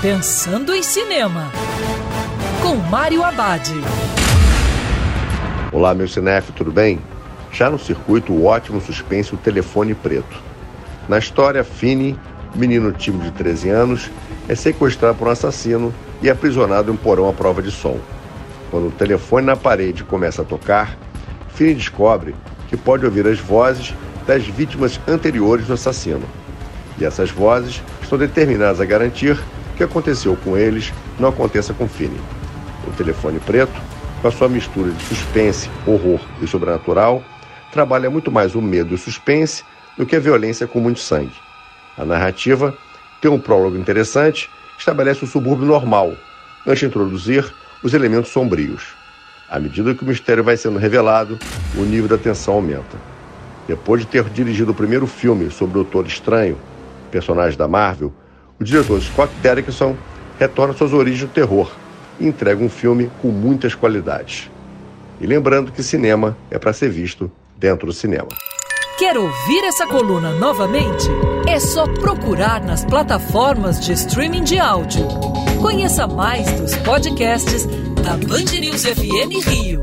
Pensando em Cinema, com Mário Abad. Olá, meu cinef, tudo bem? Já no circuito, o ótimo suspense O Telefone Preto. Na história, Fini, menino tímido de 13 anos, é sequestrado por um assassino e aprisionado em um porão à prova de som. Quando o telefone na parede começa a tocar, Fini descobre que pode ouvir as vozes das vítimas anteriores do assassino. E essas vozes estão determinadas a garantir que aconteceu com eles não aconteça com Finney. O telefone preto, com a sua mistura de suspense, horror e sobrenatural, trabalha muito mais o medo e o suspense do que a violência com muito sangue. A narrativa tem um prólogo interessante que estabelece o subúrbio normal, antes de introduzir os elementos sombrios. À medida que o mistério vai sendo revelado, o nível da tensão aumenta. Depois de ter dirigido o primeiro filme sobre o Doutor Estranho, personagem da Marvel, o diretor Scott Derrickson retorna suas origens do terror e entrega um filme com muitas qualidades. E lembrando que cinema é para ser visto dentro do cinema. Quer ouvir essa coluna novamente? É só procurar nas plataformas de streaming de áudio. Conheça mais dos podcasts da Band News FM Rio.